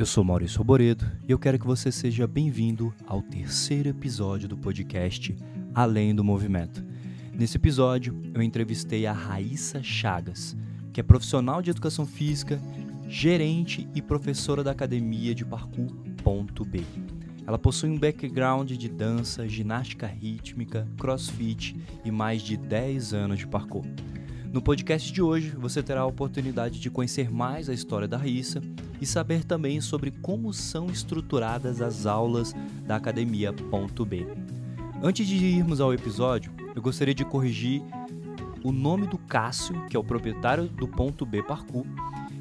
Eu sou Maurício Roboredo e eu quero que você seja bem-vindo ao terceiro episódio do podcast Além do Movimento. Nesse episódio, eu entrevistei a Raíssa Chagas, que é profissional de educação física, gerente e professora da academia de parkour Ponto B. Ela possui um background de dança, ginástica rítmica, crossfit e mais de 10 anos de parkour. No podcast de hoje, você terá a oportunidade de conhecer mais a história da Raíssa e saber também sobre como são estruturadas as aulas da Academia Ponto B. Antes de irmos ao episódio, eu gostaria de corrigir o nome do Cássio, que é o proprietário do Ponto B Parkour,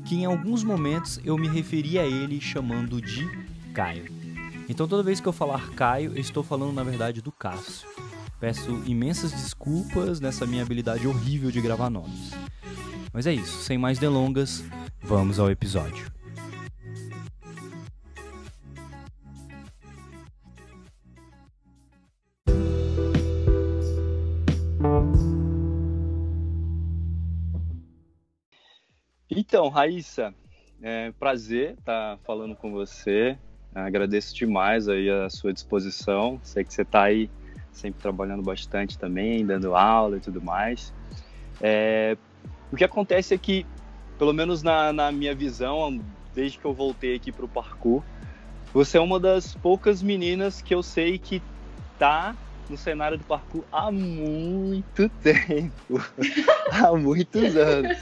que em alguns momentos eu me referi a ele chamando de Caio. Então toda vez que eu falar Caio, eu estou falando na verdade do Cássio. Peço imensas desculpas nessa minha habilidade horrível de gravar nomes. Mas é isso, sem mais delongas, vamos ao episódio. Então, Raíssa, é prazer estar falando com você. Agradeço demais aí a sua disposição. Sei que você está aí sempre trabalhando bastante também, dando aula e tudo mais. É, o que acontece é que, pelo menos na, na minha visão, desde que eu voltei aqui para o parkour, você é uma das poucas meninas que eu sei que tá no cenário do parkour há muito tempo, há muitos anos,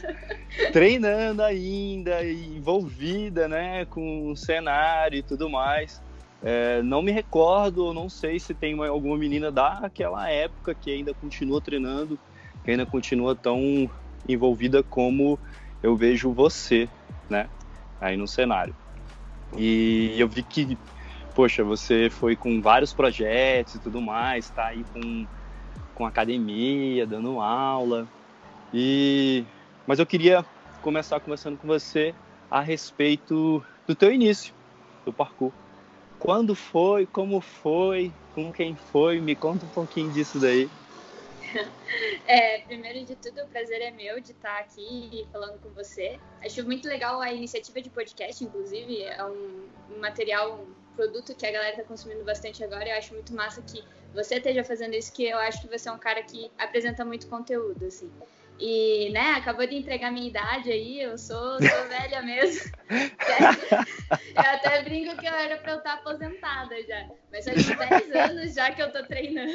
treinando ainda, envolvida, né, com o cenário e tudo mais. É, não me recordo, não sei se tem uma, alguma menina daquela época que ainda continua treinando, que ainda continua tão envolvida como eu vejo você, né? Aí no cenário. E eu vi que, poxa, você foi com vários projetos e tudo mais, tá aí com, com academia, dando aula. E mas eu queria começar conversando com você a respeito do teu início do parkour. Quando foi? Como foi? Com quem foi? Me conta um pouquinho disso daí. É, primeiro de tudo, o prazer é meu de estar aqui falando com você. Acho muito legal a iniciativa de podcast, inclusive, é um, material, produto que a galera está consumindo bastante agora. Eu acho muito massa que você esteja fazendo isso, que eu acho que você é um cara que apresenta muito conteúdo, assim. E, né, acabou de entregar minha idade aí, eu sou, sou velha mesmo. eu até brinco que eu era pra eu estar aposentada já. Mas faz 10 anos já que eu tô treinando.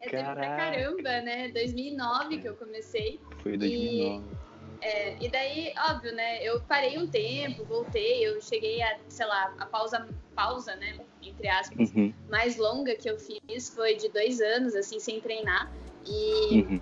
É tempo pra caramba, né? 2009 que eu comecei. Foi 2009. E, é, e daí, óbvio, né? Eu parei um tempo, voltei, eu cheguei a, sei lá, a pausa, pausa, né? Entre aspas, uhum. mais longa que eu fiz foi de dois anos, assim, sem treinar. E. Uhum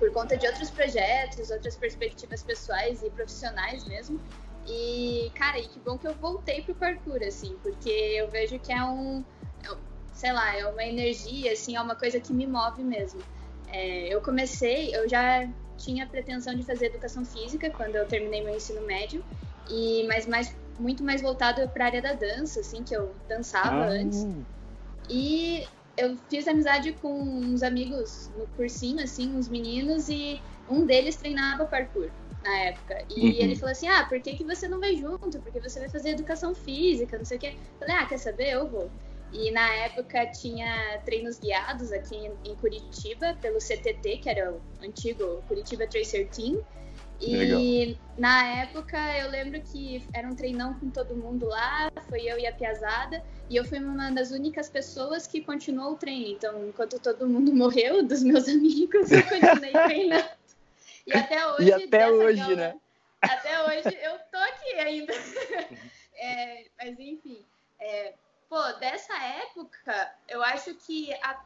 por conta de outros projetos, outras perspectivas pessoais e profissionais mesmo. E, cara, e que bom que eu voltei pro parkour, assim, porque eu vejo que é um, é, sei lá, é uma energia, assim, é uma coisa que me move mesmo. É, eu comecei, eu já tinha pretensão de fazer educação física quando eu terminei meu ensino médio, e mas mais, muito mais voltado para a área da dança, assim, que eu dançava ah. antes. E eu fiz amizade com uns amigos no cursinho, assim, uns meninos, e um deles treinava parkour na época. E uhum. ele falou assim: Ah, por que, que você não vai junto? Porque você vai fazer educação física, não sei o quê. Eu falei: Ah, quer saber? Eu vou. E na época tinha treinos guiados aqui em Curitiba, pelo CTT, que era o antigo Curitiba Tracer Team. E Legal. na época eu lembro que era um treinão com todo mundo lá, foi eu e a Piazada, e eu fui uma das únicas pessoas que continuou o treino. Então, enquanto todo mundo morreu dos meus amigos, eu continuei treinando. E até hoje. E até hoje, né? Até hoje eu tô aqui ainda. É, mas enfim. É, pô, dessa época, eu acho que a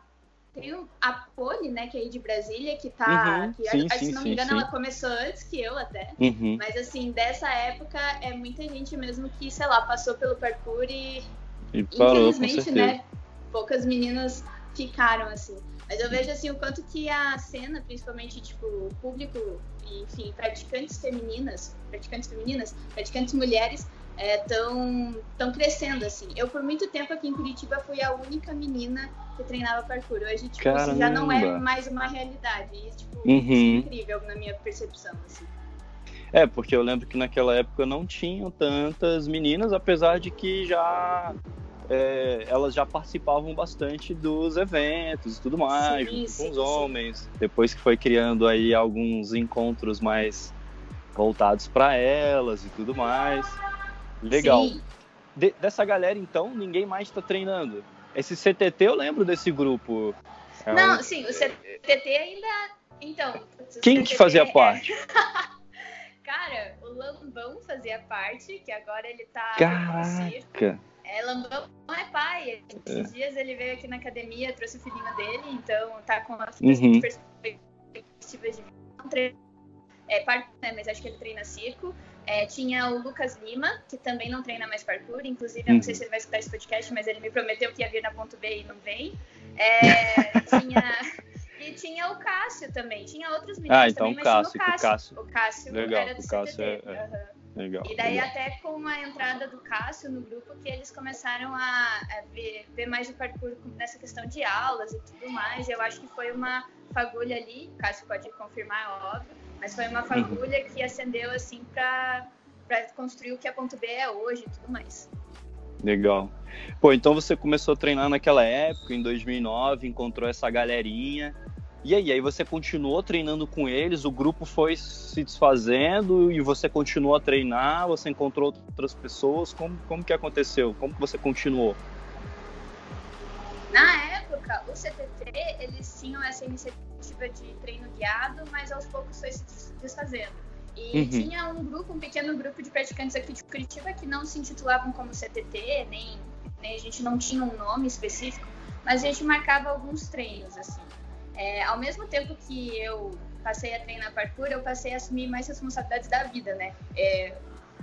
tem a Poli, né, que é aí de Brasília, que tá. Uhum, que, sim, se não me engano, sim. ela começou antes que eu até. Uhum. Mas assim, dessa época é muita gente mesmo que, sei lá, passou pelo parkour e, e parou, infelizmente, né? Poucas meninas ficaram assim. Mas eu vejo assim o quanto que a cena, principalmente, tipo, o público, enfim, praticantes femininas, praticantes femininas, praticantes mulheres, estão é, tão crescendo, assim. Eu, por muito tempo aqui em Curitiba, fui a única menina que treinava parkour. Hoje, tipo, isso já não é mais uma realidade. E, tipo, uhum. isso é incrível na minha percepção, assim. É, porque eu lembro que naquela época não tinham tantas meninas, apesar de que já é, elas já participavam bastante dos eventos e tudo mais, sim, junto sim, com os homens. Depois que foi criando aí alguns encontros mais voltados para elas e tudo mais. Legal. De, dessa galera, então, ninguém mais está treinando. Esse CTT, eu lembro desse grupo. É não, um... sim, o CTT ainda. Então. Quem CTT que fazia é... parte? Cara, o Lambão fazia parte, que agora ele tá Caraca. É, Lambão é pai. Esses é. dias ele veio aqui na academia, trouxe o filhinho dele, então tá com as uhum. perspectivas de. É, parte, né, mas acho que ele treina circo. É, tinha o Lucas Lima, que também não treina mais parkour, inclusive, eu não sei uhum. se ele vai escutar esse podcast, mas ele me prometeu que ia vir na ponto B e não vem. É, tinha e tinha o Cássio também. Tinha outros meninos ah, então também, Cássio, mas o Cássio. O Cássio, legal, era do o Cássio CTT. É, é. Uhum. Legal, e daí legal. até com a entrada do Cássio no grupo que eles começaram a, a ver, ver, mais o parkour nessa questão de aulas e tudo mais. Eu acho que foi uma fagulha ali, o Cássio pode confirmar, é óbvio, mas foi uma uhum. fagulha uhum. que acendeu assim para construir o que a ponto B é hoje e tudo mais. Legal. Pô, então você começou a treinar naquela época, em 2009, encontrou essa galerinha e aí, aí você continuou treinando com eles, o grupo foi se desfazendo e você continuou a treinar, você encontrou outras pessoas, como, como que aconteceu? Como que você continuou? Na época, o CTT, eles tinham essa iniciativa de treino guiado, mas aos poucos foi se desfazendo. E uhum. tinha um grupo, um pequeno grupo de praticantes aqui de Curitiba que não se intitulavam como CTT, nem, nem a gente não tinha um nome específico, mas a gente marcava alguns treinos, assim. É, ao mesmo tempo que eu passei a treinar parkour, eu passei a assumir mais responsabilidades da vida, né? É,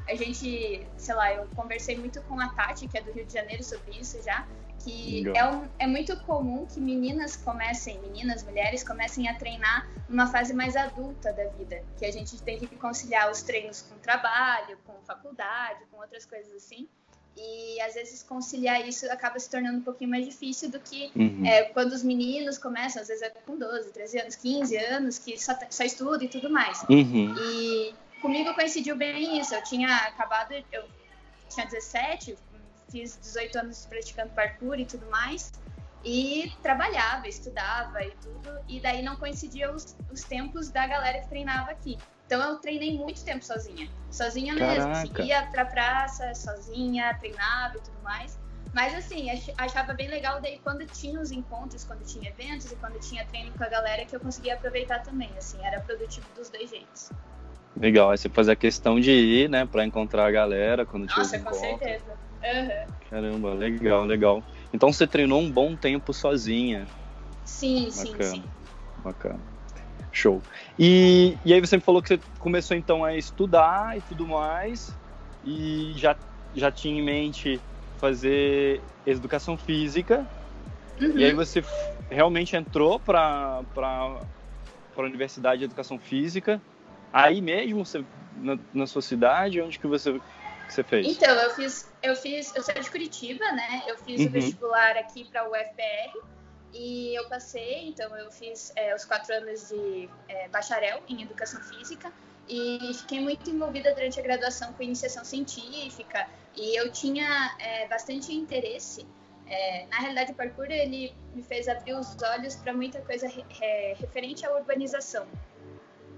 a gente, sei lá, eu conversei muito com a Tati, que é do Rio de Janeiro, sobre isso já, que é, um, é, muito comum que meninas comecem, meninas, mulheres comecem a treinar numa fase mais adulta da vida, que a gente tem que conciliar os treinos com trabalho, com faculdade, com outras coisas assim. E às vezes conciliar isso acaba se tornando um pouquinho mais difícil do que uhum. é, quando os meninos começam, às vezes é com 12, 13 anos, 15 anos, que só, só estuda e tudo mais. Uhum. E comigo coincidiu bem isso. Eu tinha acabado, eu tinha 17, fiz 18 anos praticando parkour e tudo mais. E trabalhava, estudava e tudo. E daí não coincidia os, os tempos da galera que treinava aqui. Então eu treinei muito tempo sozinha. Sozinha mesmo. Assim, ia pra praça, sozinha, treinava e tudo mais. Mas assim, achava bem legal daí quando tinha os encontros, quando tinha eventos e quando tinha treino com a galera que eu conseguia aproveitar também, assim, era produtivo dos dois jeitos. Legal, aí você fazia questão de ir, né, para encontrar a galera quando tinha Nossa, os encontros. com certeza. Uhum. Caramba, legal, legal. Então você treinou um bom tempo sozinha. Sim, Bacana. sim, sim. Bacana. Show. E, e aí você me falou que você começou então a estudar e tudo mais, e já, já tinha em mente fazer educação física, uhum. e aí você realmente entrou para a Universidade de Educação Física, aí mesmo, você, na, na sua cidade, onde que você, que você fez? Então, eu fiz, eu fiz, eu sou de Curitiba, né, eu fiz uhum. o vestibular aqui para o UFPR, e eu passei, então eu fiz é, os quatro anos de é, bacharel em educação física e fiquei muito envolvida durante a graduação com iniciação científica e eu tinha é, bastante interesse. É, na realidade, o parkour ele me fez abrir os olhos para muita coisa re, re, referente à urbanização.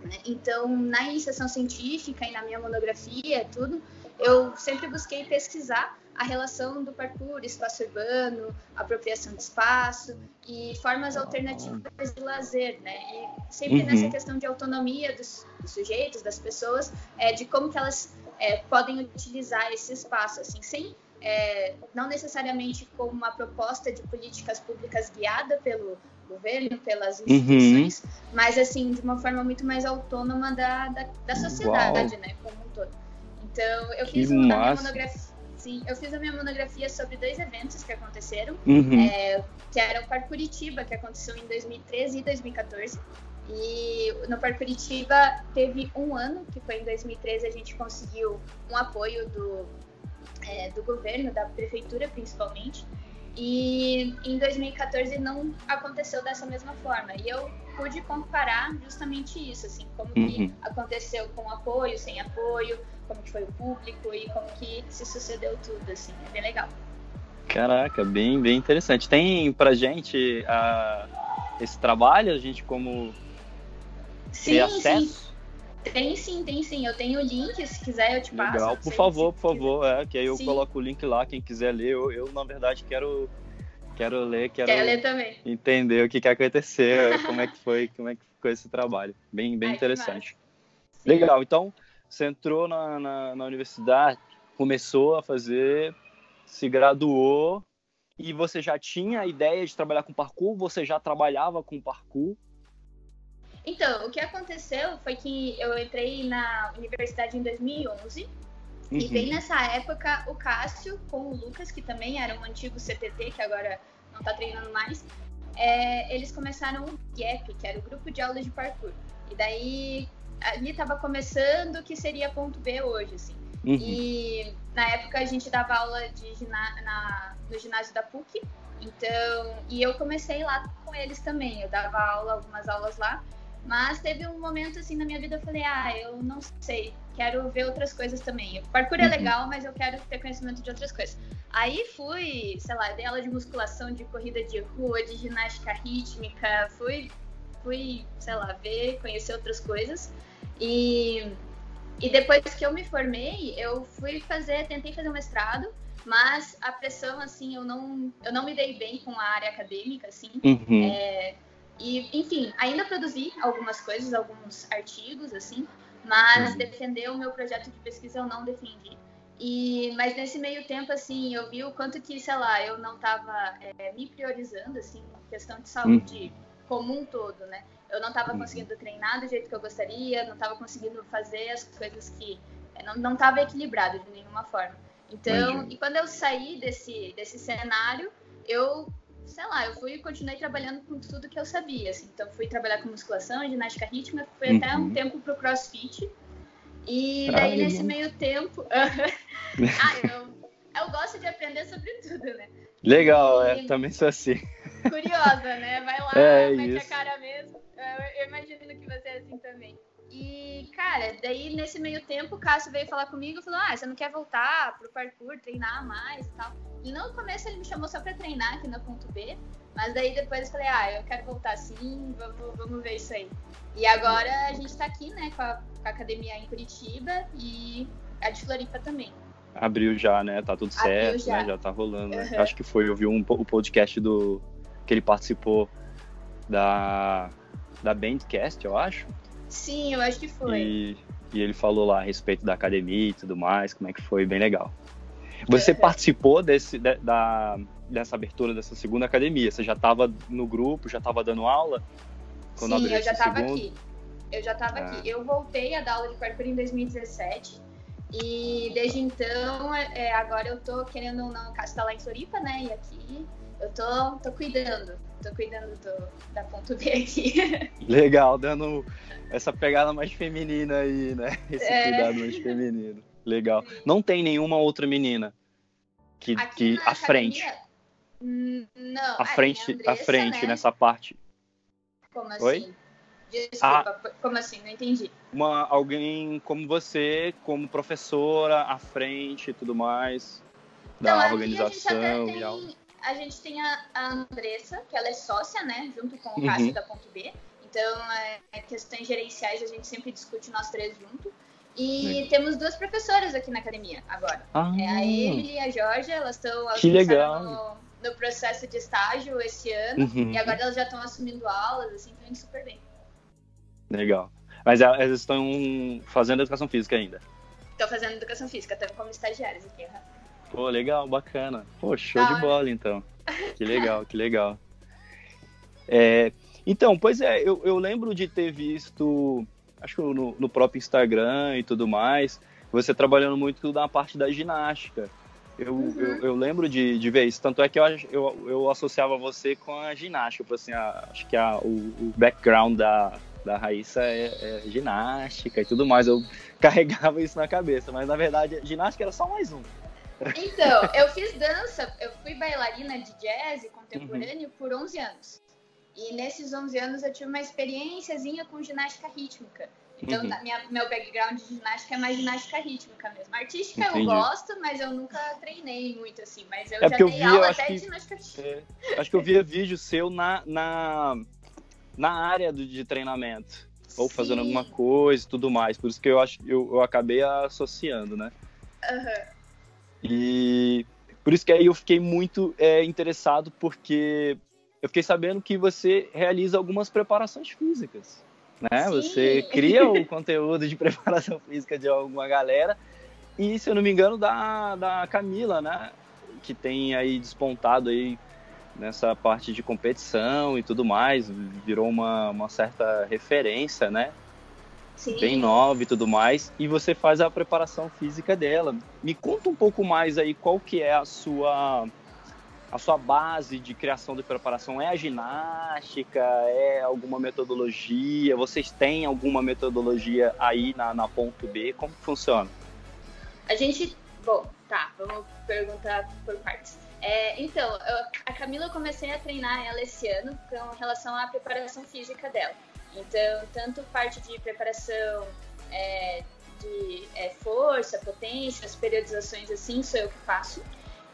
Né? Então, na iniciação científica e na minha monografia, tudo, eu sempre busquei pesquisar a relação do parkour, espaço urbano, apropriação de espaço e formas alternativas de lazer, né? E sempre uhum. nessa questão de autonomia dos, dos, sujeitos, das pessoas, é, de como que elas é, podem utilizar esse espaço, assim, sem é, não necessariamente como uma proposta de políticas públicas guiada pelo governo, pelas uhum. instituições, uhum. mas assim de uma forma muito mais autônoma da, da, da sociedade, Uau. né, como um todo. Então eu fiz uma monografia Sim, eu fiz a minha monografia sobre dois eventos que aconteceram, uhum. é, que era o Parque Curitiba, que aconteceu em 2013 e 2014. E no Parque Curitiba teve um ano, que foi em 2013, a gente conseguiu um apoio do, é, do governo, da prefeitura principalmente. E em 2014 não aconteceu dessa mesma forma. E eu pude comparar justamente isso, assim, como uhum. que aconteceu com apoio, sem apoio, como que foi o público e como que se sucedeu tudo, assim, é bem legal. Caraca, bem, bem interessante. Tem pra gente esse trabalho, a gente como sim, ter acesso? Sim. Tem sim, tem sim. Eu tenho o link, se quiser eu te passo. Legal, por favor, por favor. É, que aí eu sim. coloco o link lá, quem quiser ler. Eu, eu, na verdade, quero quero ler, quero Quer ler também. entender o que, que aconteceu, como é que foi, como é que ficou esse trabalho. Bem, bem Ai, interessante. Legal, então você entrou na, na, na universidade, começou a fazer, se graduou e você já tinha a ideia de trabalhar com parkour? Você já trabalhava com parkour? Então, o que aconteceu foi que eu entrei na universidade em 2011 uhum. e bem nessa época o Cássio com o Lucas, que também era um antigo CTT, que agora não está treinando mais, é, eles começaram o GAP, que era o grupo de aulas de parkour. E daí ali estava começando o que seria ponto B hoje, assim. Uhum. E na época a gente dava aula de na, no ginásio da PUC, então, e eu comecei lá com eles também. Eu dava aula, algumas aulas lá. Mas teve um momento assim na minha vida, eu falei, ah, eu não sei, quero ver outras coisas também. O parkour é uhum. legal, mas eu quero ter conhecimento de outras coisas. Aí fui, sei lá, dei aula de musculação, de corrida de rua, de ginástica rítmica, fui, fui, sei lá, ver, conhecer outras coisas. E, e depois que eu me formei, eu fui fazer, tentei fazer um mestrado, mas a pressão, assim, eu não, eu não me dei bem com a área acadêmica, assim. Uhum. É, e, enfim, ainda produzi algumas coisas, alguns artigos, assim, mas uhum. defender o meu projeto de pesquisa eu não defendi. E, mas nesse meio tempo, assim, eu vi o quanto que, sei lá, eu não estava é, me priorizando, assim, questão de saúde uhum. Como um todo, né? Eu não estava uhum. conseguindo treinar do jeito que eu gostaria, não estava conseguindo fazer as coisas que... É, não estava equilibrado de nenhuma forma. Então, e quando eu saí desse, desse cenário, eu sei lá, eu fui e continuei trabalhando com tudo que eu sabia, assim. Então, fui trabalhar com musculação, ginástica rítmica, fui uhum. até um tempo pro crossfit. E daí, nesse meio tempo... ah, eu, eu gosto de aprender sobre tudo, né? Legal, e... é, também sou assim. Curiosa, né? Vai lá, é, mete isso. a cara mesmo. Eu, imagino que você é assim também. E, cara, daí nesse meio tempo o Cássio veio falar comigo e falou: Ah, você não quer voltar pro parkour, treinar mais e tal. E no começo ele me chamou só pra treinar aqui na ponto B, mas daí depois eu falei: Ah, eu quero voltar sim, vamos, vamos ver isso aí. E agora a gente tá aqui, né, com a, com a academia em Curitiba e a de Floripa também. Abriu já, né? Tá tudo certo, já. né? Já tá rolando. Né? Acho que foi, eu vi um, o podcast do que ele participou da da Bandcast, eu acho. Sim, eu acho que foi. E, e ele falou lá a respeito da academia e tudo mais, como é que foi, bem legal. Você é. participou desse, de, da, dessa abertura dessa segunda academia? Você já estava no grupo, já estava dando aula? Quando Sim, eu já estava aqui. Eu já estava ah. aqui. Eu voltei a dar aula de parkour em 2017. E desde então, é, é agora eu tô querendo, não, o Cássio tá lá em Floripa, né? E aqui eu tô, tô cuidando. Tô cuidando do, da ponto B aqui. Legal, dando essa pegada mais feminina aí, né? Esse é... cuidado mais feminino. Legal. Sim. Não tem nenhuma outra menina que, que à frente. Hum, não, à frente, Andressa, à frente né? nessa parte. Como assim? Oi? Desculpa, ah, como assim? Não entendi. Uma, alguém como você, como professora, à frente e tudo mais, da então, organização e algo a gente tem a, a Andressa, que ela é sócia, né, junto com o Cássio uhum. da Ponto B. Então, é, questões gerenciais a gente sempre discute nós três juntos. E temos duas professoras aqui na academia agora. Ah. É a Emily e a Georgia, elas estão que legal. No, no, processo de estágio esse ano. Uhum. E agora elas já estão assumindo aulas, assim, estão indo super bem. Legal. Mas elas estão fazendo educação física ainda? Estão fazendo educação física, estão como estagiárias aqui. Pô, legal, bacana. Pô, show de bola, então. Que legal, que legal. É, então, pois é, eu, eu lembro de ter visto, acho que no, no próprio Instagram e tudo mais, você trabalhando muito na parte da ginástica. Eu, uhum. eu, eu, lembro de, de ver isso. Tanto é que eu, eu, eu associava você com a ginástica. Tipo assim, a, acho que a, o, o, background da, da Raíssa é, é, ginástica e tudo mais. Eu carregava isso na cabeça, mas na verdade, ginástica era só mais um. Então, eu fiz dança, eu fui bailarina de jazz contemporâneo uhum. por 11 anos. E nesses 11 anos eu tive uma experiênciazinha com ginástica rítmica. Então, uhum. minha, meu background de ginástica é mais ginástica rítmica mesmo. Artística Entendi. eu gosto, mas eu nunca treinei muito assim. Mas eu é já dei eu aula até que, de ginástica rítmica. É, acho que eu via vídeo seu na, na, na área do, de treinamento. Ou Sim. fazendo alguma coisa e tudo mais. Por isso que eu acho eu, eu acabei associando, né? Uhum. E por isso que aí eu fiquei muito é, interessado, porque eu fiquei sabendo que você realiza algumas preparações físicas. Né? Você cria o conteúdo de preparação física de alguma galera. E, se eu não me engano, da, da Camila, né? Que tem aí despontado aí nessa parte de competição e tudo mais. Virou uma, uma certa referência, né? Sim. Bem nova e tudo mais. E você faz a preparação física dela. Me conta um pouco mais aí qual que é a sua a sua base de criação de preparação é a ginástica? É alguma metodologia? Vocês têm alguma metodologia aí na, na ponto B? Como funciona? A gente. Bom, tá, vamos perguntar por partes. É, então, eu, a Camila eu comecei a treinar ela esse ano com relação à preparação física dela. Então, tanto parte de preparação é, de é, força, potência, as periodizações assim, sou eu que faço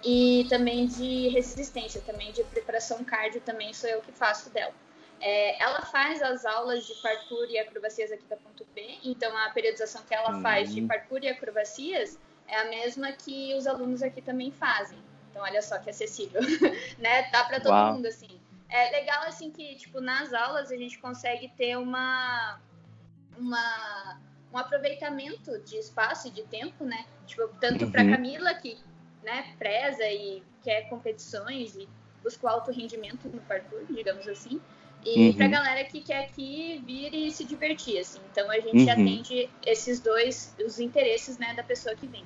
e também de resistência, também de preparação cardio, também sou eu que faço dela. É, ela faz as aulas de parkour e acrobacias aqui da Ponto B, então a periodização que ela faz de uhum. parkour e acrobacias é a mesma que os alunos aqui também fazem. Então olha só que acessível, né? Dá para todo Uau. mundo assim. É legal assim que tipo nas aulas a gente consegue ter uma uma um aproveitamento de espaço e de tempo, né? Tipo, tanto uhum. para Camila que né, preza e quer competições e busca o alto rendimento no parkour, digamos assim. E uhum. para a galera que quer aqui vir e se divertir, assim. Então a gente uhum. atende esses dois, os interesses, né, da pessoa que vem.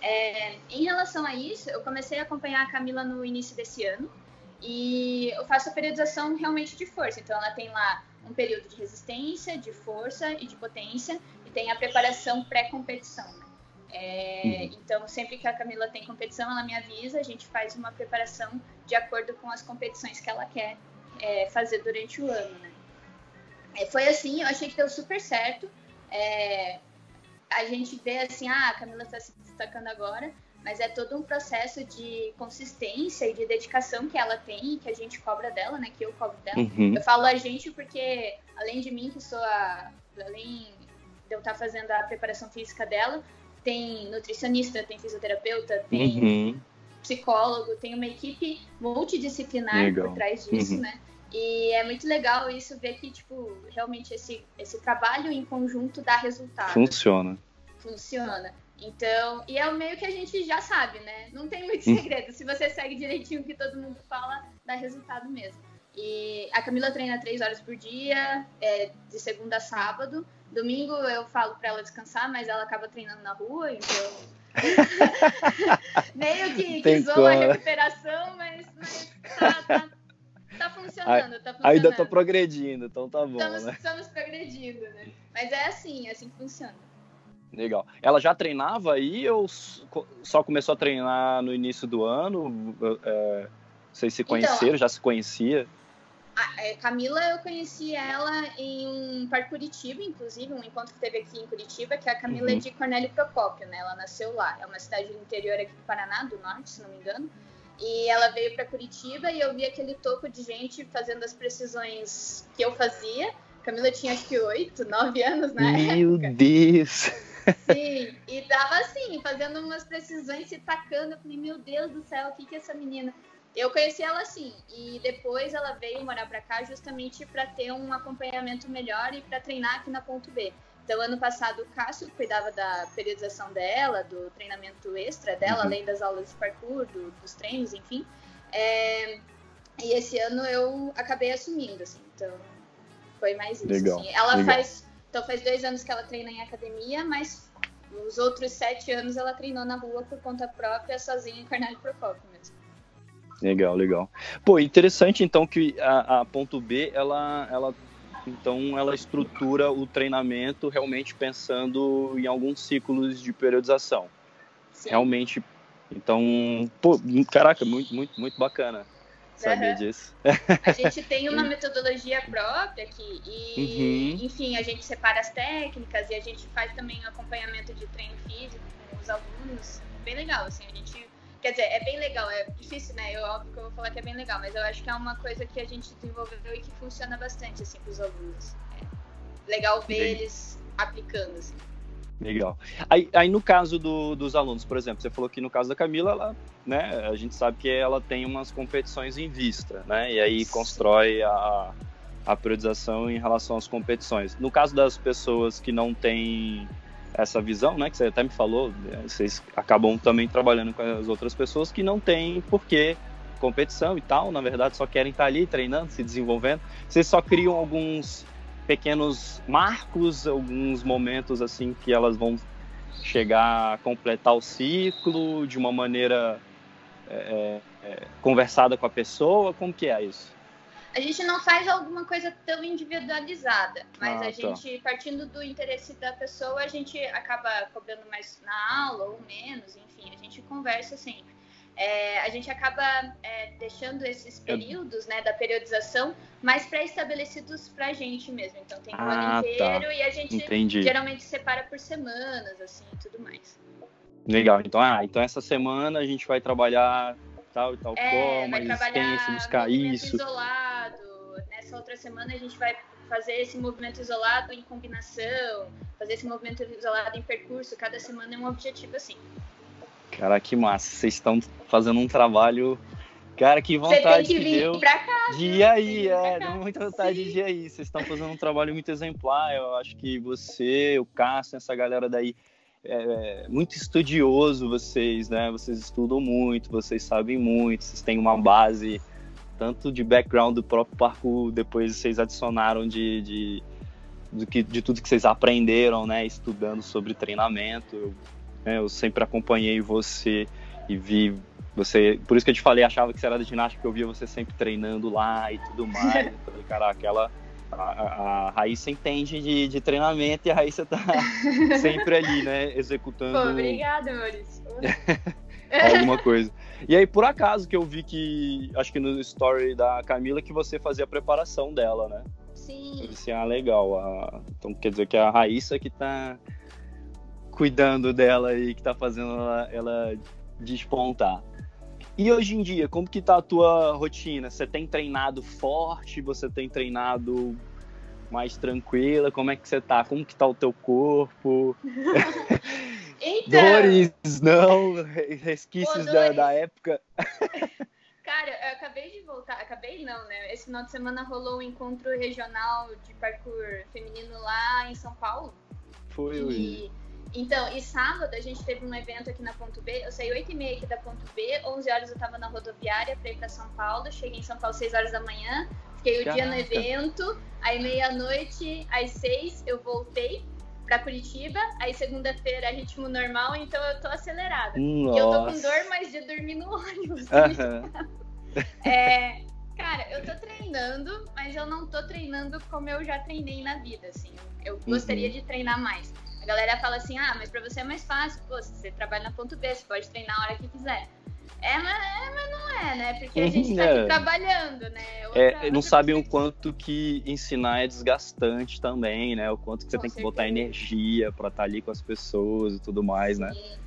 É, em relação a isso, eu comecei a acompanhar a Camila no início desse ano e eu faço a periodização realmente de força. Então ela tem lá um período de resistência, de força e de potência e tem a preparação pré-competição. Né? É, uhum. Então, sempre que a Camila tem competição, ela me avisa, a gente faz uma preparação de acordo com as competições que ela quer é, fazer durante o ano, né? É, foi assim, eu achei que deu super certo. É, a gente vê assim, ah, a Camila está se destacando agora, mas é todo um processo de consistência e de dedicação que ela tem, que a gente cobra dela, né? Que eu cobro dela. Uhum. Eu falo a gente porque, além de mim, que sou a. Além de eu estar fazendo a preparação física dela, tem nutricionista, tem fisioterapeuta, tem uhum. psicólogo, tem uma equipe multidisciplinar legal. por trás disso, uhum. né? E é muito legal isso ver que, tipo, realmente esse, esse trabalho em conjunto dá resultado. Funciona. Funciona. Então, e é o meio que a gente já sabe, né? Não tem muito uhum. segredo. Se você segue direitinho o que todo mundo fala, dá resultado mesmo. E a Camila treina três horas por dia, é, de segunda a sábado. Domingo eu falo para ela descansar, mas ela acaba treinando na rua, então. Meio que, que zoa a recuperação, mas, mas tá, tá, tá, funcionando, tá funcionando. Ainda tô progredindo, então tá bom. Estamos, né? estamos progredindo, né? Mas é assim, é assim que funciona. Legal. Ela já treinava aí ou só começou a treinar no início do ano? É, vocês se então, conheceram, então, já se conhecia? A é, Camila, eu conheci ela em um parque Curitiba, inclusive, um encontro que teve aqui em Curitiba, que é a Camila uhum. de Cornélio Procópio, né? Ela nasceu lá. É uma cidade do interior aqui do Paraná, do norte, se não me engano. E ela veio para Curitiba e eu vi aquele topo de gente fazendo as precisões que eu fazia. Camila tinha acho que oito, nove anos na Meu época. Meu Deus! Sim, e tava assim, fazendo umas precisões, se tacando. Eu falei, meu Deus do céu, o que que é essa menina? Eu conheci ela assim, e depois ela veio morar para cá justamente para ter um acompanhamento melhor e para treinar aqui na Ponto B. Então, ano passado, o Cássio cuidava da periodização dela, do treinamento extra dela, uhum. além das aulas de parkour, do, dos treinos, enfim. É, e esse ano eu acabei assumindo, assim, então foi mais isso. Legal. Assim. Ela Legal. faz. Então, faz dois anos que ela treina em academia, mas os outros sete anos ela treinou na rua por conta própria, sozinha em Cornélio Procópio mesmo. Legal, legal. Pô, interessante então que a, a ponto B, ela, ela, então ela estrutura o treinamento realmente pensando em alguns ciclos de periodização. Sim. Realmente, então, pô, caraca, muito, muito, muito bacana. Sabia uhum. disso. A gente tem uma metodologia própria aqui e, uhum. enfim, a gente separa as técnicas e a gente faz também um acompanhamento de treino físico com os alunos. Bem legal, assim, a gente Quer dizer, é bem legal, é difícil, né? Eu óbvio que eu vou falar que é bem legal, mas eu acho que é uma coisa que a gente desenvolveu e que funciona bastante, assim, para os alunos. É legal ver Entendi. eles aplicando, assim. Legal. Aí, aí no caso do, dos alunos, por exemplo, você falou que no caso da Camila, ela, né, a gente sabe que ela tem umas competições em vista, né? E aí constrói a, a priorização em relação às competições. No caso das pessoas que não têm essa visão, né, que você até me falou, né, vocês acabam também trabalhando com as outras pessoas que não têm porquê competição e tal, na verdade só querem estar ali treinando, se desenvolvendo. Vocês só criam alguns pequenos marcos, alguns momentos assim que elas vão chegar a completar o ciclo de uma maneira é, é, é, conversada com a pessoa? Como que é isso? A gente não faz alguma coisa tão individualizada, mas ah, a tá. gente, partindo do interesse da pessoa, a gente acaba cobrando mais na aula ou menos, enfim, a gente conversa sempre é, a gente acaba é, deixando esses períodos né, da periodização mais pré-estabelecidos para a gente mesmo. Então tem o ah, ano tá. inteiro tá. e a gente Entendi. geralmente separa por semanas, assim, e tudo mais. Legal. Então, ah, então essa semana a gente vai trabalhar tal e tal é, forma, existência, buscar isso. isolado. Nessa outra semana a gente vai fazer esse movimento isolado em combinação, fazer esse movimento isolado em percurso. Cada semana é um objetivo assim. Cara, que massa. Vocês estão fazendo um trabalho. Cara, que vontade que, que deu cá, de ir aí, é, deu muita vontade Sim. de ir aí. Vocês estão fazendo um trabalho muito exemplar. Eu acho que você, o Cássio, essa galera daí, é, é muito estudioso vocês, né? Vocês estudam muito, vocês sabem muito, vocês têm uma base tanto de background do próprio parkour, depois vocês adicionaram de, de, de, de tudo que vocês aprenderam, né? Estudando sobre treinamento. Eu né? Eu sempre acompanhei você e vi você. Por isso que eu te falei, achava que você era da ginástica, porque eu via você sempre treinando lá e tudo mais. Eu falei, caraca, aquela. A, a, Raíssa entende de, de treinamento e a Raíssa tá sempre ali, né? Executando. Pô, obrigada, Maurício. alguma coisa. E aí, por acaso, que eu vi que, acho que no story da Camila, que você fazia a preparação dela, né? Sim. Eu disse, ah, legal. Ah, então quer dizer que é a Raíssa que tá cuidando dela e que tá fazendo ela, ela despontar. E hoje em dia, como que tá a tua rotina? Você tem treinado forte? Você tem treinado mais tranquila? Como é que você tá? Como que tá o teu corpo? então, dores, não, resquícios da, da época. Cara, eu acabei de voltar, acabei não, né? Esse final de semana rolou um encontro regional de parkour feminino lá em São Paulo. Foi, e... Então, e sábado a gente teve um evento aqui na Ponto B. Eu saí 8 e meia aqui da Ponto B, 11 horas eu tava na rodoviária pra ir pra São Paulo. Cheguei em São Paulo 6 horas da manhã, fiquei o Caraca. dia no evento. Aí, meia-noite, às 6, eu voltei pra Curitiba. Aí, segunda-feira, ritmo normal, então eu tô acelerada. Nossa. E eu tô com dor, mas de dormir no ônibus. Uhum. é, cara, eu tô treinando, mas eu não tô treinando como eu já treinei na vida, assim. Eu gostaria uhum. de treinar mais. A galera fala assim, ah, mas pra você é mais fácil, pô, você trabalha na ponto B, você pode treinar a hora que quiser. É, mas, é, mas não é, né? Porque a gente tá aqui é. trabalhando, né? Outra, é, não sabem o quanto que ensinar é desgastante também, né? O quanto que você com tem certeza. que botar energia para estar tá ali com as pessoas e tudo mais, né? Sim. né?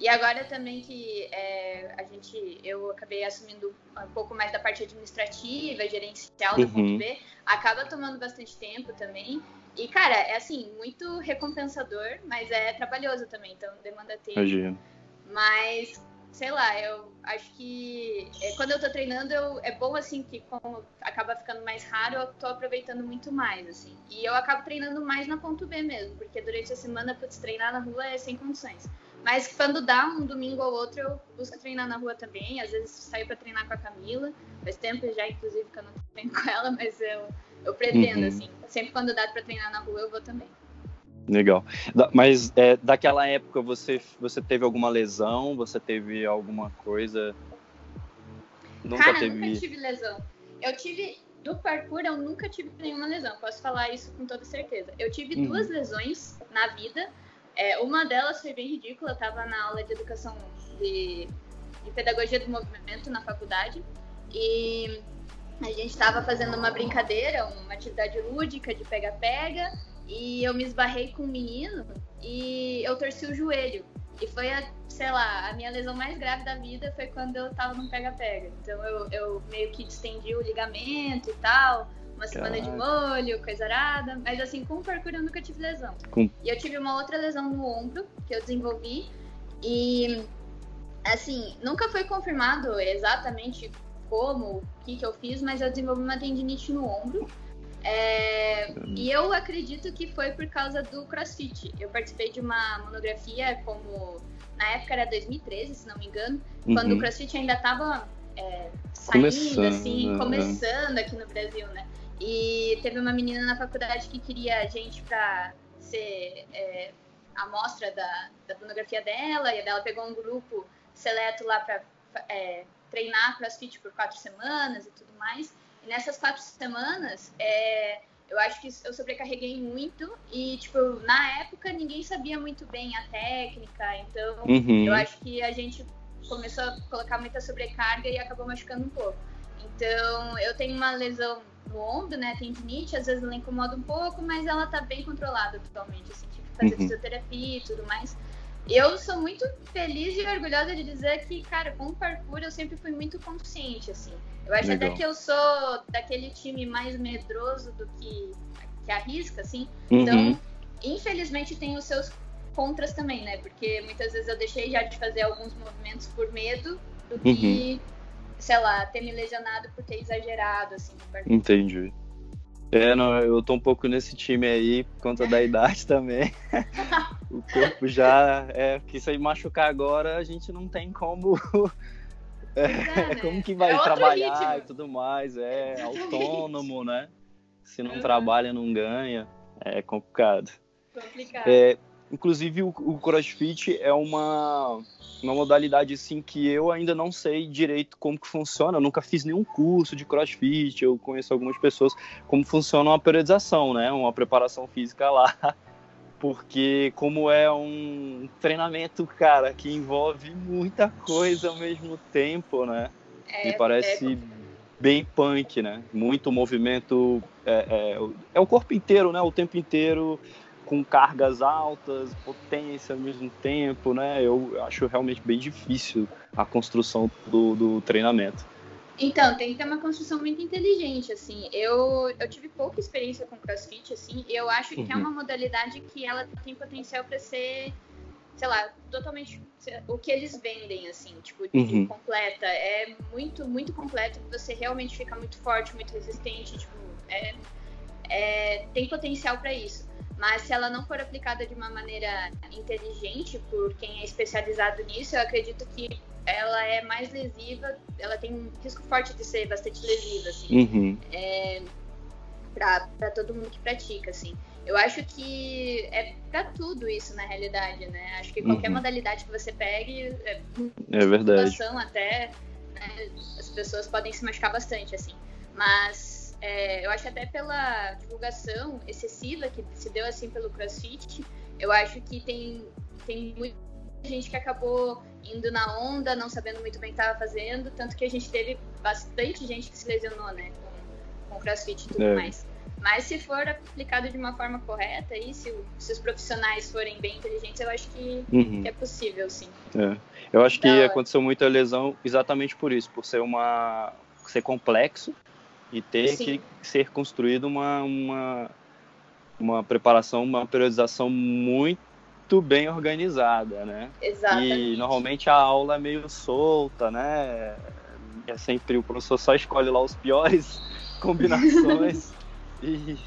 E agora também que é, a gente, eu acabei assumindo um pouco mais da parte administrativa, gerencial do uhum. ponto B, acaba tomando bastante tempo também. E, cara, é assim, muito recompensador, mas é trabalhoso também, então demanda tempo. Imagina. Mas, sei lá, eu acho que é, quando eu tô treinando, eu, é bom, assim, que como acaba ficando mais raro, eu tô aproveitando muito mais, assim. E eu acabo treinando mais na ponto B mesmo, porque durante a semana, putz, treinar na rua é sem condições. Mas quando dá um domingo ou outro, eu busco treinar na rua também. Às vezes saio para treinar com a Camila. Faz tempo já, inclusive, que eu não treino com ela, mas eu eu pretendo, uhum. assim. Sempre quando dá para treinar na rua, eu vou também. Legal. Mas é, daquela época você, você teve alguma lesão? Você teve alguma coisa? Nunca Cara, teve... nunca tive lesão. Eu tive. Do parkour, eu nunca tive nenhuma lesão. Posso falar isso com toda certeza. Eu tive uhum. duas lesões na vida. É, uma delas foi bem ridícula. Eu estava na aula de educação de, de pedagogia do movimento na faculdade. e a gente estava fazendo uma brincadeira, uma atividade lúdica de pega-pega, e eu me esbarrei com um menino e eu torci o joelho. E foi, a, sei lá, a minha lesão mais grave da vida foi quando eu tava no pega-pega. Então eu, eu meio que distendi o ligamento e tal, uma semana Caraca. de molho, coisa arada. Mas assim, com o parkour eu nunca tive lesão. Com... E eu tive uma outra lesão no ombro que eu desenvolvi. E assim, nunca foi confirmado exatamente como, o que, que eu fiz, mas eu desenvolvi uma tendinite no ombro. É, e eu acredito que foi por causa do CrossFit. Eu participei de uma monografia como na época era 2013, se não me engano, uhum. quando o CrossFit ainda estava é, saindo, começando, assim, começando aqui no Brasil, né? E teve uma menina na faculdade que queria a gente para ser é, amostra da, da monografia dela, e ela pegou um grupo seleto lá para é, treinar CrossFit por quatro semanas e tudo mais. E nessas quatro semanas, é, eu acho que eu sobrecarreguei muito e, tipo, na época ninguém sabia muito bem a técnica, então uhum. eu acho que a gente começou a colocar muita sobrecarga e acabou machucando um pouco. Então, eu tenho uma lesão no ombro, né, tendinite, às vezes ela incomoda um pouco, mas ela tá bem controlada totalmente, assim, tive que fazer uhum. fisioterapia e tudo mais. Eu sou muito feliz e orgulhosa de dizer que, cara, com o parkour eu sempre fui muito consciente, assim. Eu acho Legal. até que eu sou daquele time mais medroso do que, que arrisca, assim. Uhum. Então, infelizmente, tem os seus contras também, né? Porque muitas vezes eu deixei já de fazer alguns movimentos por medo do que, uhum. sei lá, ter me lesionado por ter exagerado, assim, no parkour. Entendi. É, não, eu tô um pouco nesse time aí, por conta da idade também. o corpo já. É, que se machucar agora, a gente não tem como. É, é, né? Como que vai é trabalhar ritmo. e tudo mais. É autônomo, né? Se não uhum. trabalha, não ganha. É complicado. Complicado. Inclusive, o, o CrossFit é uma uma modalidade assim que eu ainda não sei direito como que funciona. Eu nunca fiz nenhum curso de CrossFit. Eu conheço algumas pessoas como funciona uma periodização, né? Uma preparação física lá. Porque como é um treinamento, cara, que envolve muita coisa ao mesmo tempo, né? É, Me parece é... bem punk, né? Muito movimento, é, é, é o corpo inteiro, né? O tempo inteiro com cargas altas, potência ao mesmo tempo, né? Eu acho realmente bem difícil a construção do, do treinamento. Então, tem que ter uma construção muito inteligente, assim. Eu, eu tive pouca experiência com CrossFit, assim, e eu acho uhum. que é uma modalidade que ela tem potencial para ser, sei lá, totalmente o que eles vendem, assim, tipo, uhum. completa. É muito, muito completo, você realmente fica muito forte, muito resistente, tipo, é, é tem potencial para isso. Mas se ela não for aplicada de uma maneira inteligente por quem é especializado nisso, eu acredito que ela é mais lesiva, ela tem um risco forte de ser bastante lesiva, assim, uhum. é, para todo mundo que pratica, assim. Eu acho que é para tudo isso, na realidade, né? Acho que qualquer uhum. modalidade que você pegue, é, é verdade. até, né, as pessoas podem se machucar bastante, assim. Mas é, eu acho até pela divulgação excessiva que se deu assim pelo CrossFit, eu acho que tem, tem muita gente que acabou indo na onda, não sabendo muito bem o que estava fazendo, tanto que a gente teve bastante gente que se lesionou, né, com, com CrossFit e tudo é. mais. Mas se for aplicado de uma forma correta e se, se os profissionais forem bem inteligentes, eu acho que, uhum. que é possível, sim. É. Eu acho que aconteceu muita lesão exatamente por isso, por ser uma ser complexo e ter Sim. que ser construído uma, uma, uma preparação, uma periodização muito bem organizada, né? Exatamente. E normalmente a aula é meio solta, né? É sempre o professor só escolhe lá os piores combinações e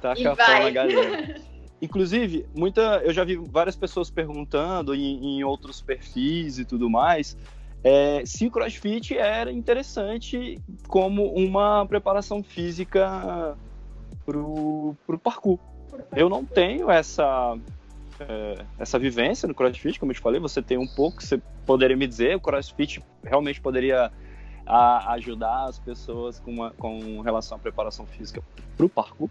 taca a pau na galera. Inclusive, muita, eu já vi várias pessoas perguntando em, em outros perfis e tudo mais é, se o CrossFit era interessante como uma preparação física para o parkour. Eu não tenho essa é, essa vivência no CrossFit, como eu te falei, você tem um pouco, você poderia me dizer, o CrossFit realmente poderia a, ajudar as pessoas com, uma, com relação à preparação física para o parkour?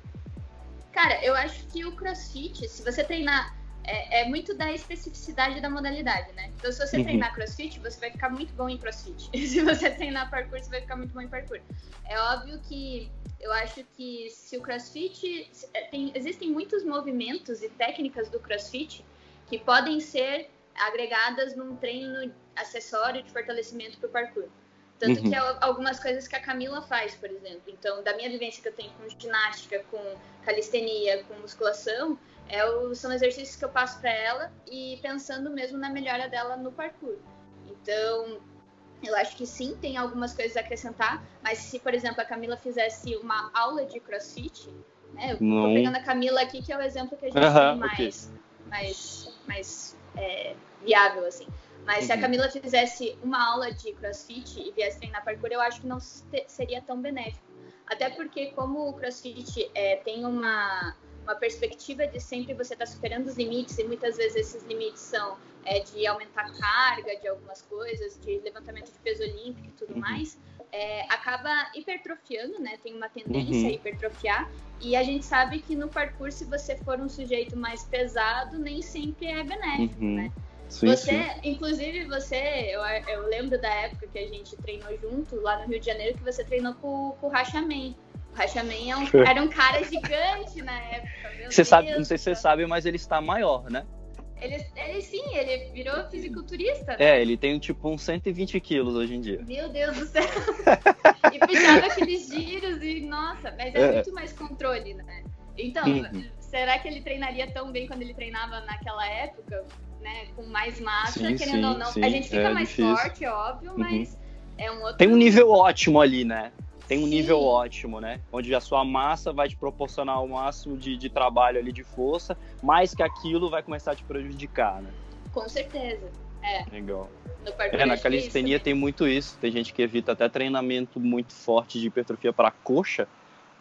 Cara, eu acho que o CrossFit, se você treinar é, é, muito da especificidade da modalidade, né? Então, se você uhum. treinar crossfit, você vai ficar muito bom em crossfit. se você treinar parkour, você vai ficar muito bom em parkour. É óbvio que eu acho que se o crossfit. É, tem, existem muitos movimentos e técnicas do crossfit que podem ser agregadas num treino acessório de fortalecimento para o parkour. Tanto uhum. que algumas coisas que a Camila faz, por exemplo. Então, da minha vivência que eu tenho com ginástica, com calistenia, com musculação, é o, são exercícios que eu passo para ela e pensando mesmo na melhora dela no parkour. Então, eu acho que sim, tem algumas coisas a acrescentar, mas se, por exemplo, a Camila fizesse uma aula de crossfit, né? Eu Não. tô pegando a Camila aqui, que é o exemplo que a gente tem mais, okay. mais, mais é, viável, assim. Mas uhum. se a uhum. Camila fizesse uma aula de crossfit e viesse treinar parkour, eu acho que não seria tão benéfico. Até porque, como o crossfit é, tem uma, uma perspectiva de sempre você estar tá superando os limites, e muitas vezes esses limites são é, de aumentar a carga de algumas coisas, de levantamento de peso olímpico e tudo uhum. mais, é, acaba hipertrofiando, né? Tem uma tendência uhum. a hipertrofiar. E a gente sabe que no parkour, se você for um sujeito mais pesado, nem sempre é benéfico, uhum. né? Sim, você, sim. inclusive, você, eu, eu lembro da época que a gente treinou junto lá no Rio de Janeiro, que você treinou com, com o Rachaman. O Rachaman é um, era um cara gigante na época. você sabe, não sei se você sabe, mas ele está maior, né? Ele, ele sim, ele virou fisiculturista. Né? É, ele tem tipo uns 120 quilos hoje em dia. Meu Deus do céu! e puxava aqueles giros e, nossa, mas é, é. muito mais controle, né? Então, uhum. será que ele treinaria tão bem quando ele treinava naquela época? Né, com mais massa, sim, querendo sim, ou não. Sim, a gente fica é mais difícil. forte, óbvio, uhum. mas é um outro. Tem um nível ótimo ali, né? Tem um Sim. nível ótimo, né? Onde a sua massa vai te proporcionar o máximo de, de trabalho ali, de força, mais que aquilo vai começar a te prejudicar, né? Com certeza. É. Legal. É, na calistenia tem muito isso. Tem gente que evita até treinamento muito forte de hipertrofia para coxa,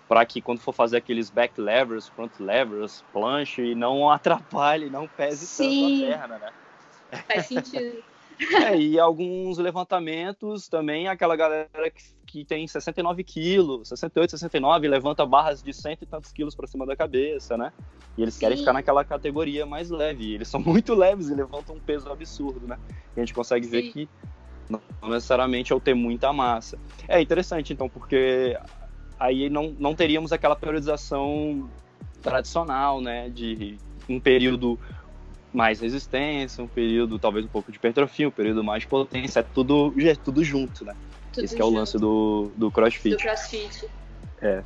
para que quando for fazer aqueles back levers, front levers, planche, não atrapalhe, não pese Sim. tanto a perna, né? Faz sentido. É, e alguns levantamentos também, aquela galera que, que tem 69 quilos, 68, 69, levanta barras de cento e tantos quilos para cima da cabeça, né? E eles Sim. querem ficar naquela categoria mais leve. Eles são muito leves e levantam um peso absurdo, né? E a gente consegue Sim. ver que não necessariamente é o ter muita massa. É interessante, então, porque aí não, não teríamos aquela periodização tradicional, né? De um período mais resistência, um período talvez um pouco de hipertrofia, um período mais de potência, é tudo, é tudo junto, né? Tudo Esse é o lance do, do crossfit. Do crossfit. É.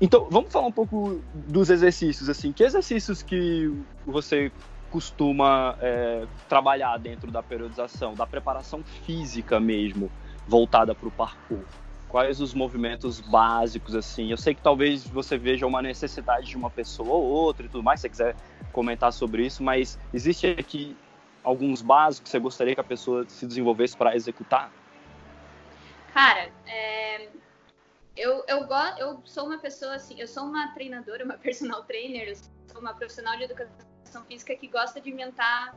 Então, vamos falar um pouco dos exercícios, assim. Que exercícios que você costuma é, trabalhar dentro da periodização, da preparação física mesmo, voltada para o parkour? Quais os movimentos básicos, assim? Eu sei que talvez você veja uma necessidade de uma pessoa ou outra e tudo mais, se você quiser comentar sobre isso, mas existe aqui alguns básicos que você gostaria que a pessoa se desenvolvesse para executar? Cara, é, eu, eu, gosto, eu sou uma pessoa assim, eu sou uma treinadora, uma personal trainer, eu sou uma profissional de educação física que gosta de inventar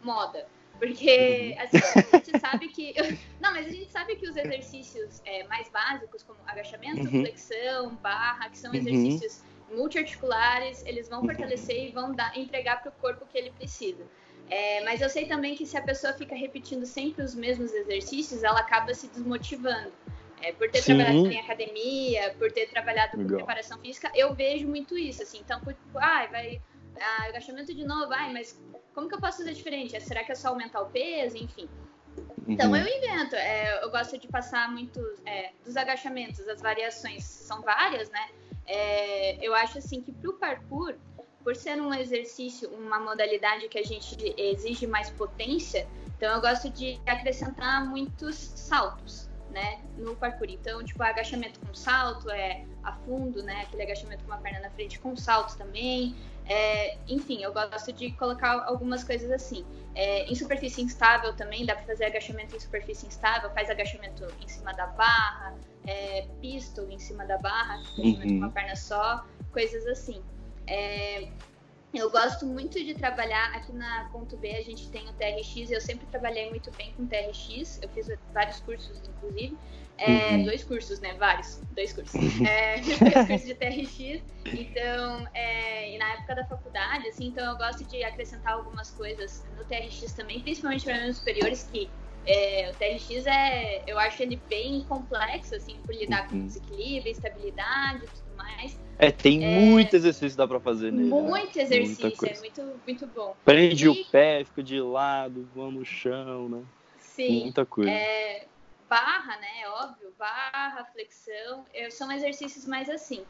moda. Porque uhum. assim, a gente sabe que. Não, mas a gente sabe que os exercícios é, mais básicos, como agachamento, uhum. flexão, barra, que são uhum. exercícios multiarticulares, eles vão fortalecer e vão dar, entregar para o corpo o que ele precisa. É, mas eu sei também que se a pessoa fica repetindo sempre os mesmos exercícios, ela acaba se desmotivando. É, por ter Sim. trabalhado em academia, por ter trabalhado com preparação física, eu vejo muito isso, assim. Então, tipo, ah, vai ah, agachamento de novo, ai, mas como que eu posso fazer diferente? Será que é só aumentar o peso? Enfim. Então uhum. eu invento. É, eu gosto de passar muito é, dos agachamentos, as variações são várias, né? É, eu acho assim que para o parkour, por ser um exercício, uma modalidade que a gente exige mais potência, então eu gosto de acrescentar muitos saltos, né, no parkour. Então, tipo, agachamento com salto, é a fundo, né, aquele agachamento com uma perna na frente com salto também. É, enfim, eu gosto de colocar algumas coisas assim. É, em superfície instável também, dá para fazer agachamento em superfície instável, faz agachamento em cima da barra, é, pistol em cima da barra, uhum. com uma perna só, coisas assim. É, Eu gosto muito de trabalhar aqui na Ponto B, a gente tem o TRX, eu sempre trabalhei muito bem com TRX, eu fiz vários cursos, inclusive. É, uhum. Dois cursos, né? Vários, dois cursos. É, dois cursos de TRX. Então, é, e na época da faculdade, assim, então eu gosto de acrescentar algumas coisas no TRX também, principalmente para meus superiores, que é, o TRX é, eu acho ele bem complexo, assim, por lidar uhum. com desequilíbrio, estabilidade e tudo mais. É, tem é, muito exercício dá para fazer nele. Né? Muito né? exercício, é muito, muito bom. Prende e... o pé, fica de lado, voa no chão, né? Sim. Muita coisa. É, barra, né? Óbvio, barra, flexão, são exercícios mais assim.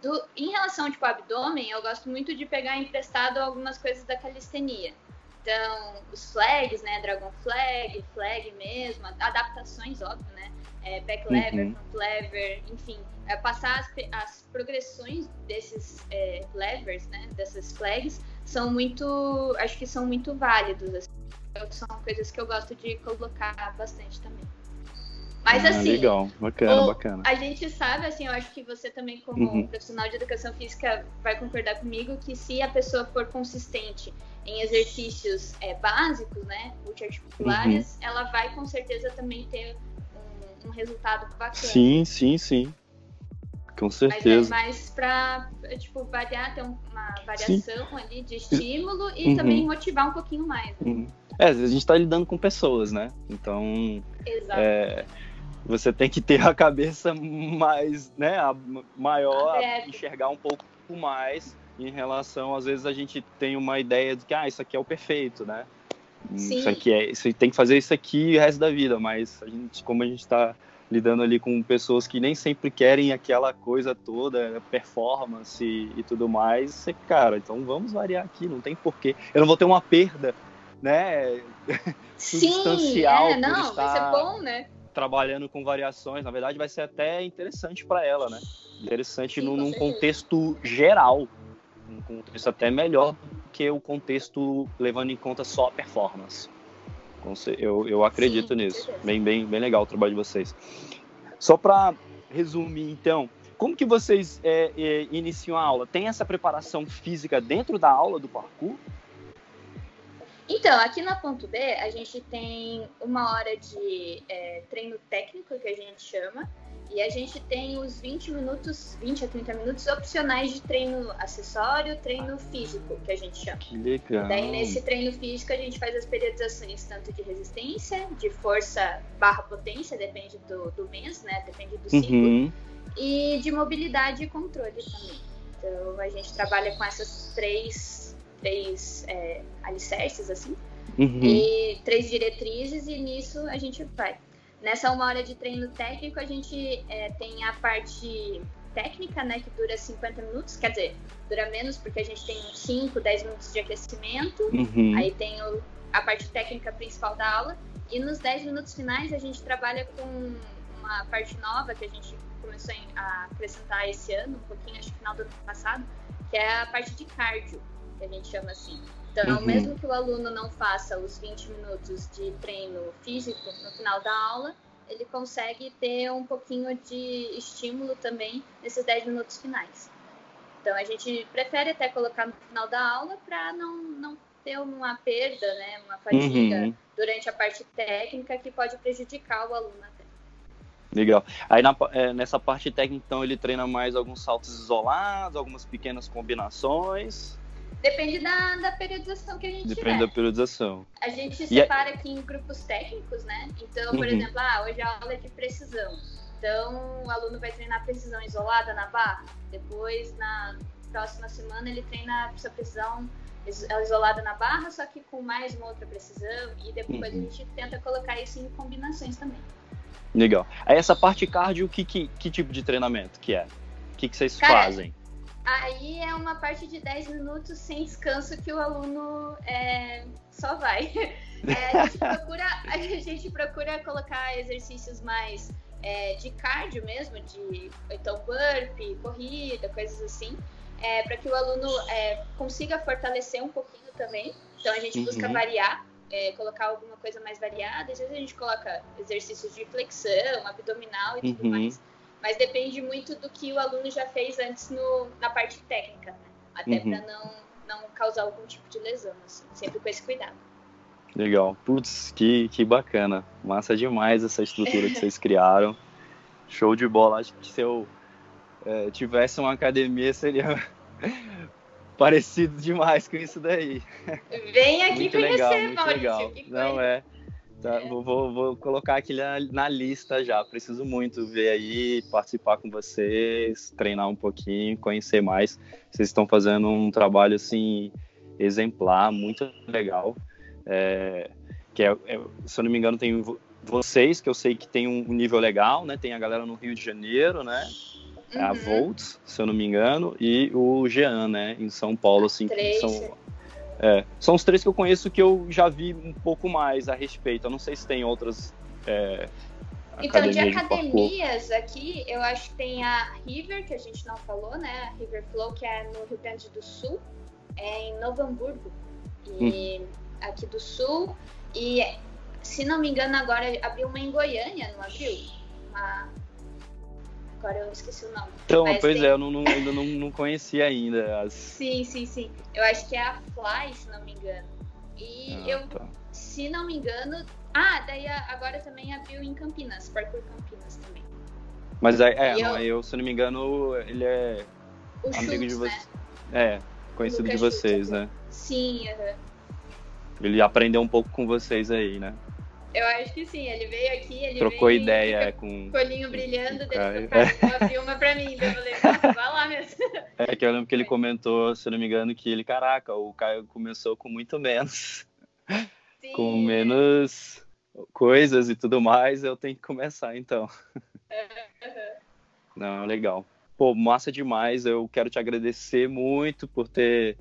Do, em relação tipo abdômen, eu gosto muito de pegar emprestado algumas coisas da calistenia. Então, os flags, né? Dragon flag, flag mesmo, adaptações, óbvio, né? É, back lever, uhum. front lever, enfim, é, passar as, as, progressões desses é, levers, né? Dessas flags, são muito, acho que são muito válidos. Assim. São coisas que eu gosto de colocar bastante também. Mas ah, assim. Legal, bacana, bacana. A gente sabe, assim, eu acho que você também, como uhum. profissional de educação física, vai concordar comigo que se a pessoa for consistente em exercícios é, básicos, né, multiarticulares, uhum. ela vai com certeza também ter um, um, resultado bacana. Sim, sim, sim. Com certeza. Mas é mais para tipo, variar, ter uma variação sim. ali de estímulo e uhum. também motivar um pouquinho mais. Né? Uhum. É, a gente está lidando com pessoas, né? Então. Exato. É, você tem que ter a cabeça mais, né, maior, enxergar um pouco mais em relação, às vezes a gente tem uma ideia de que, ah, isso aqui é o perfeito, né? Sim. Isso aqui é, você tem que fazer isso aqui o resto da vida, mas a gente, como a gente está lidando ali com pessoas que nem sempre querem aquela coisa toda, performance e, e tudo mais, você, cara, então vamos variar aqui, não tem porquê. Eu não vou ter uma perda, né? substancial. Sim, é, não, vai ser bom, né? Trabalhando com variações, na verdade vai ser até interessante para ela, né? Interessante Sim, num, num contexto geral, um contexto até melhor que o contexto levando em conta só a performance. Eu, eu acredito Sim, nisso. Bem, bem, bem legal o trabalho de vocês. Só para resumir, então, como que vocês é, é, iniciam a aula? Tem essa preparação física dentro da aula do parkour? Então, aqui na ponto B, a gente tem uma hora de é, treino técnico, que a gente chama, e a gente tem os 20 minutos, 20 a 30 minutos opcionais de treino acessório, treino físico, que a gente chama. Que legal. Daí, nesse treino físico, a gente faz as periodizações tanto de resistência, de força barra potência, depende do, do mês, né? Depende do ciclo. Uhum. E de mobilidade e controle também. Então, a gente trabalha com essas três, três é, alicerces, assim. Uhum. E três diretrizes, e nisso a gente vai. Nessa uma hora de treino técnico, a gente é, tem a parte técnica, né, que dura 50 minutos, quer dizer, dura menos porque a gente tem 5, 10 minutos de aquecimento, uhum. aí tem o, a parte técnica principal da aula, e nos 10 minutos finais a gente trabalha com uma parte nova que a gente começou a acrescentar esse ano, um pouquinho, acho que final do ano passado, que é a parte de cardio, que a gente chama assim. Então, uhum. mesmo que o aluno não faça os 20 minutos de treino físico no final da aula, ele consegue ter um pouquinho de estímulo também nesses 10 minutos finais. Então, a gente prefere até colocar no final da aula para não, não ter uma perda, né, uma fadiga uhum. durante a parte técnica que pode prejudicar o aluno até. Legal. Aí na, é, nessa parte técnica, então, ele treina mais alguns saltos isolados, algumas pequenas combinações. Depende da, da periodização que a gente Depende tiver. da periodização. A gente separa aqui em grupos técnicos, né? Então, por uhum. exemplo, ah, hoje a aula é de precisão. Então, o aluno vai treinar precisão isolada na barra. Depois, na próxima semana, ele treina essa precisão isolada na barra, só que com mais uma outra precisão. E depois uhum. a gente tenta colocar isso em combinações também. Legal. Aí essa parte cardio, que, que, que tipo de treinamento que é? O que, que vocês Cara, fazem? Aí é uma parte de 10 minutos sem descanso que o aluno é, só vai. É, a, gente procura, a gente procura colocar exercícios mais é, de cardio mesmo, de então burpee, corrida, coisas assim, é, para que o aluno é, consiga fortalecer um pouquinho também. Então a gente busca uhum. variar, é, colocar alguma coisa mais variada. Às vezes a gente coloca exercícios de flexão, abdominal e tudo uhum. mais. Mas depende muito do que o aluno já fez antes no, na parte técnica, né? Até uhum. para não, não causar algum tipo de lesão, assim, sempre com esse cuidado. Legal. Putz, que, que bacana. Massa demais essa estrutura que vocês criaram. Show de bola. Acho que se eu é, tivesse uma academia seria parecido demais com isso daí. Vem aqui muito conhecer, legal, Maurício. Legal. Não é. Tá, é. Vou, vou, colocar aqui na, na, lista já. Preciso muito ver aí, participar com vocês, treinar um pouquinho, conhecer mais. Vocês estão fazendo um trabalho assim exemplar, muito legal. É, que é, é, se eu não me engano, tem vocês, que eu sei que tem um nível legal, né? Tem a galera no Rio de Janeiro, né? Uhum. A Volts, se eu não me engano, e o Jean, né? Em São Paulo, assim, são, é, são os três que eu conheço que eu já vi um pouco mais a respeito. Eu não sei se tem outras. É, então, de academias aqui, eu acho que tem a River, que a gente não falou, né? A River Flow, que é no Rio Grande do Sul, é em Novo Hamburgo. E hum. aqui do Sul. E se não me engano, agora abriu uma em Goiânia, não abriu? Uma Agora eu esqueci o nome. Então, Mas pois tem... é, eu não, não, ainda não, não conhecia ainda. As... Sim, sim, sim. Eu acho que é a Fly, se não me engano. E ah, eu, tá. se não me engano. Ah, daí agora também abriu em Campinas, Parkour Campinas também. Mas é, é eu... eu, se não me engano, ele é o amigo Schultz, de vocês. Né? É, conhecido de vocês, Schultz, né? Sim, uhum. Ele aprendeu um pouco com vocês aí, né? Eu acho que sim, ele veio aqui, ele Trocou veio ideia com. Colinho brilhando, dele é. uma pra mim. Eu falei, vai lá mesmo. É que eu lembro que ele comentou, se não me engano, que ele, caraca, o Caio começou com muito menos. Sim. Com menos coisas e tudo mais, eu tenho que começar então. Não, legal. Pô, massa demais. Eu quero te agradecer muito por ter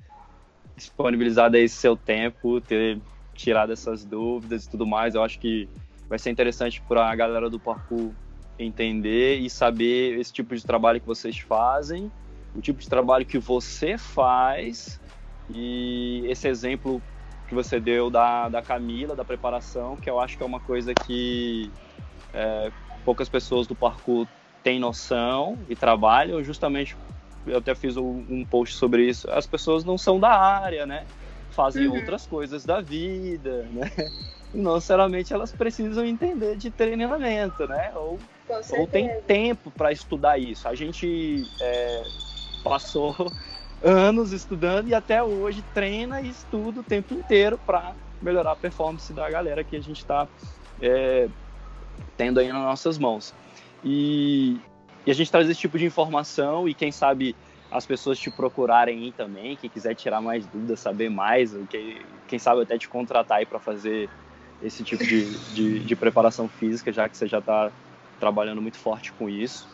disponibilizado esse seu tempo, ter tirar dessas dúvidas e tudo mais. Eu acho que vai ser interessante para a galera do parkour entender e saber esse tipo de trabalho que vocês fazem, o tipo de trabalho que você faz e esse exemplo que você deu da, da Camila, da preparação, que eu acho que é uma coisa que é, poucas pessoas do parkour têm noção e trabalham, justamente eu até fiz um, um post sobre isso, as pessoas não são da área, né? Fazem uhum. outras coisas da vida, né? Não necessariamente elas precisam entender de treinamento, né? Ou, ou tem tempo para estudar isso. A gente é, passou anos estudando e até hoje treina e estuda o tempo inteiro para melhorar a performance da galera que a gente está é, tendo aí nas nossas mãos. E, e a gente traz esse tipo de informação e quem sabe as pessoas te procurarem aí também, quem quiser tirar mais dúvidas, saber mais, que, quem sabe até te contratar aí para fazer esse tipo de, de, de, preparação física, já que você já está trabalhando muito forte com isso.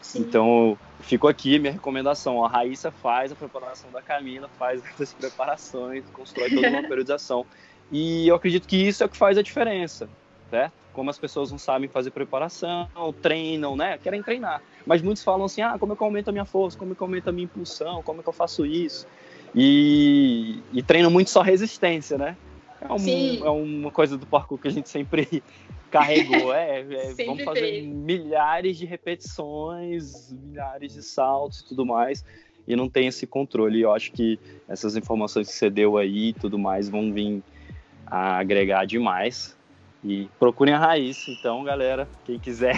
Sim. Então, ficou aqui minha recomendação. A Raíssa faz a preparação da Camila, faz as preparações, constrói toda uma periodização. E eu acredito que isso é o que faz a diferença, certo? como as pessoas não sabem fazer preparação, treinam, né? Querem treinar. Mas muitos falam assim: ah, como é que eu aumento a minha força? Como é que eu aumento a minha impulsão? Como é que eu faço isso? E, e treinam muito só resistência, né? É, um, é, uma coisa do parkour que a gente sempre carregou. É, é vamos fazer fez. milhares de repetições, milhares de saltos e tudo mais. E não tem esse controle. Eu acho que essas informações que você deu aí e tudo mais vão vir a agregar demais e procurem a Raíssa, então, galera, quem quiser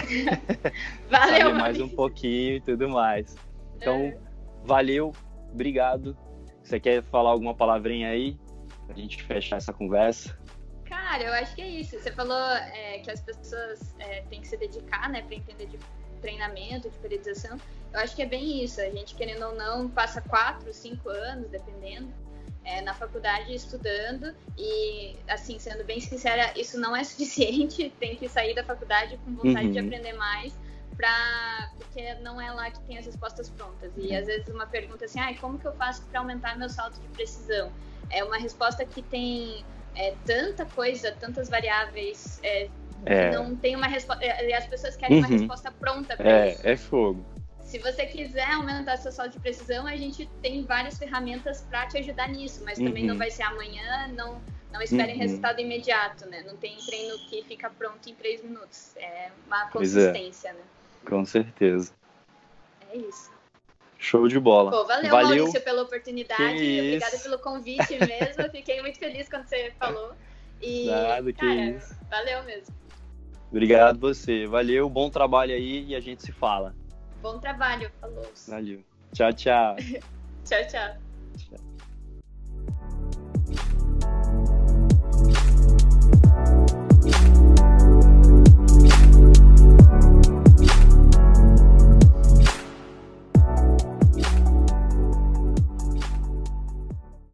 valeu, saber mais um pouquinho e tudo mais. Então, é. valeu, obrigado. Você quer falar alguma palavrinha aí pra gente fechar essa conversa? Cara, eu acho que é isso. Você falou é, que as pessoas é, têm que se dedicar, né, para entender de treinamento, de periodização. Eu acho que é bem isso. A gente, querendo ou não, passa quatro, cinco anos, dependendo, é, na faculdade estudando e, assim, sendo bem sincera, isso não é suficiente. Tem que sair da faculdade com vontade uhum. de aprender mais, pra, porque não é lá que tem as respostas prontas. E às vezes uma pergunta assim, ah, como que eu faço para aumentar meu salto de precisão? É uma resposta que tem é, tanta coisa, tantas variáveis. É, é. Não tem uma resposta. É, as pessoas querem uhum. uma resposta pronta para é, isso. É fogo. Se você quiser aumentar seu salto de precisão, a gente tem várias ferramentas para te ajudar nisso, mas também não uhum. vai ser amanhã, não, não esperem uhum. resultado imediato, né? Não tem treino que fica pronto em três minutos. É uma é. consistência, é. né? Com certeza. É isso. Show de bola. Pô, valeu, valeu, Maurício, pela oportunidade. Obrigada pelo convite mesmo. Fiquei muito feliz quando você falou. E, Nada, que cara, isso. valeu mesmo. Obrigado você. Valeu, bom trabalho aí e a gente se fala. Bom trabalho. Falou. Valeu. Tchau, tchau. tchau, tchau. tchau.